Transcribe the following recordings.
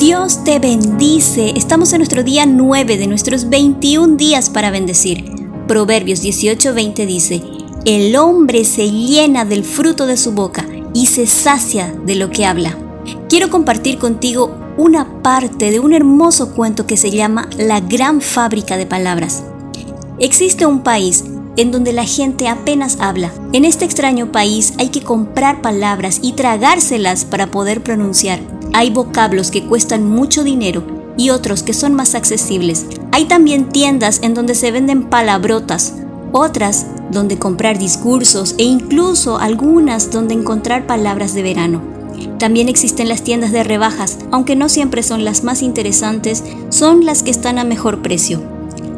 Dios te bendice. Estamos en nuestro día 9 de nuestros 21 días para bendecir. Proverbios 18:20 dice, El hombre se llena del fruto de su boca y se sacia de lo que habla. Quiero compartir contigo una parte de un hermoso cuento que se llama La gran fábrica de palabras. Existe un país en donde la gente apenas habla. En este extraño país hay que comprar palabras y tragárselas para poder pronunciar. Hay vocablos que cuestan mucho dinero y otros que son más accesibles. Hay también tiendas en donde se venden palabrotas, otras donde comprar discursos e incluso algunas donde encontrar palabras de verano. También existen las tiendas de rebajas, aunque no siempre son las más interesantes, son las que están a mejor precio.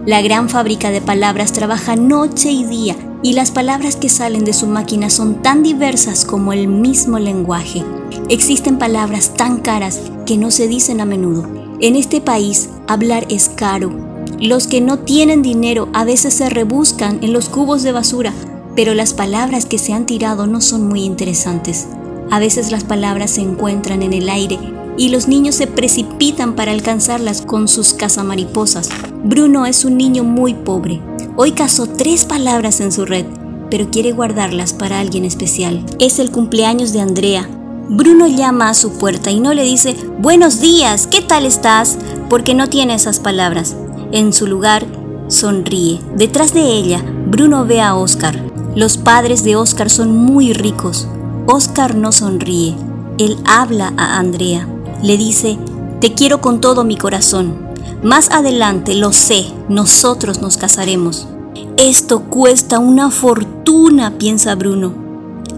La gran fábrica de palabras trabaja noche y día y las palabras que salen de su máquina son tan diversas como el mismo lenguaje. Existen palabras tan caras que no se dicen a menudo. En este país, hablar es caro. Los que no tienen dinero a veces se rebuscan en los cubos de basura, pero las palabras que se han tirado no son muy interesantes. A veces las palabras se encuentran en el aire y los niños se precipitan para alcanzarlas con sus cazamariposas. Bruno es un niño muy pobre. Hoy cazó tres palabras en su red, pero quiere guardarlas para alguien especial. Es el cumpleaños de Andrea. Bruno llama a su puerta y no le dice, buenos días, ¿qué tal estás? Porque no tiene esas palabras. En su lugar, sonríe. Detrás de ella, Bruno ve a Oscar. Los padres de Oscar son muy ricos. Oscar no sonríe. Él habla a Andrea. Le dice, te quiero con todo mi corazón. Más adelante, lo sé, nosotros nos casaremos. Esto cuesta una fortuna, piensa Bruno.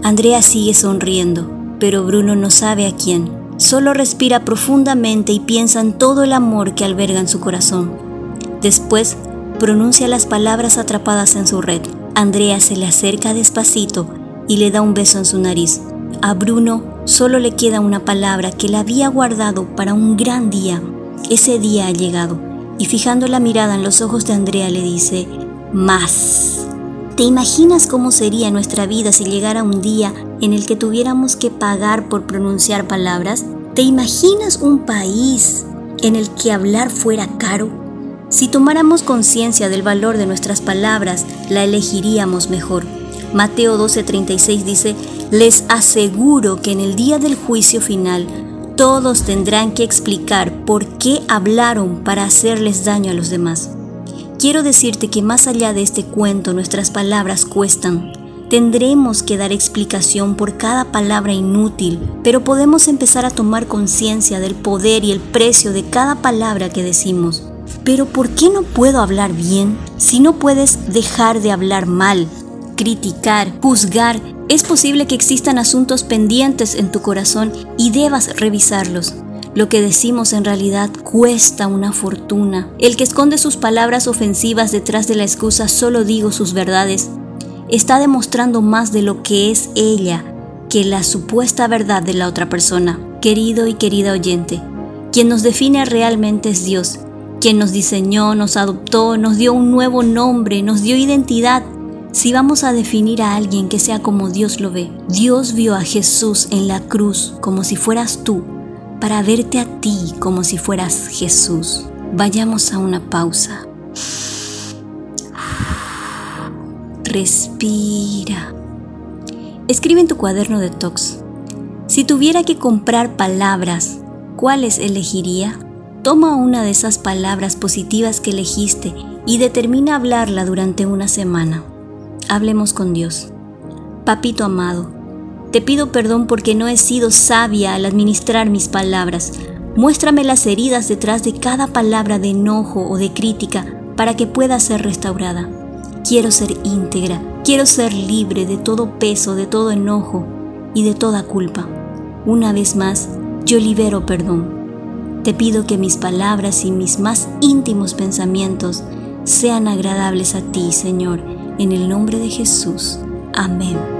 Andrea sigue sonriendo, pero Bruno no sabe a quién. Solo respira profundamente y piensa en todo el amor que alberga en su corazón. Después, pronuncia las palabras atrapadas en su red. Andrea se le acerca despacito y le da un beso en su nariz. A Bruno solo le queda una palabra que le había guardado para un gran día. Ese día ha llegado y fijando la mirada en los ojos de Andrea le dice, más. ¿Te imaginas cómo sería nuestra vida si llegara un día en el que tuviéramos que pagar por pronunciar palabras? ¿Te imaginas un país en el que hablar fuera caro? Si tomáramos conciencia del valor de nuestras palabras, la elegiríamos mejor. Mateo 12:36 dice, les aseguro que en el día del juicio final todos tendrán que explicar por qué hablaron para hacerles daño a los demás. Quiero decirte que más allá de este cuento nuestras palabras cuestan. Tendremos que dar explicación por cada palabra inútil, pero podemos empezar a tomar conciencia del poder y el precio de cada palabra que decimos. Pero ¿por qué no puedo hablar bien si no puedes dejar de hablar mal? criticar, juzgar, es posible que existan asuntos pendientes en tu corazón y debas revisarlos. Lo que decimos en realidad cuesta una fortuna. El que esconde sus palabras ofensivas detrás de la excusa solo digo sus verdades, está demostrando más de lo que es ella que la supuesta verdad de la otra persona. Querido y querida oyente, quien nos define realmente es Dios, quien nos diseñó, nos adoptó, nos dio un nuevo nombre, nos dio identidad si vamos a definir a alguien que sea como Dios lo ve, Dios vio a Jesús en la cruz como si fueras tú, para verte a ti como si fueras Jesús. Vayamos a una pausa. Respira. Escribe en tu cuaderno de tox. Si tuviera que comprar palabras, ¿cuáles elegiría? Toma una de esas palabras positivas que elegiste y determina hablarla durante una semana. Hablemos con Dios. Papito amado, te pido perdón porque no he sido sabia al administrar mis palabras. Muéstrame las heridas detrás de cada palabra de enojo o de crítica para que pueda ser restaurada. Quiero ser íntegra, quiero ser libre de todo peso, de todo enojo y de toda culpa. Una vez más, yo libero perdón. Te pido que mis palabras y mis más íntimos pensamientos sean agradables a ti, Señor en el nombre de Jesús. Amén.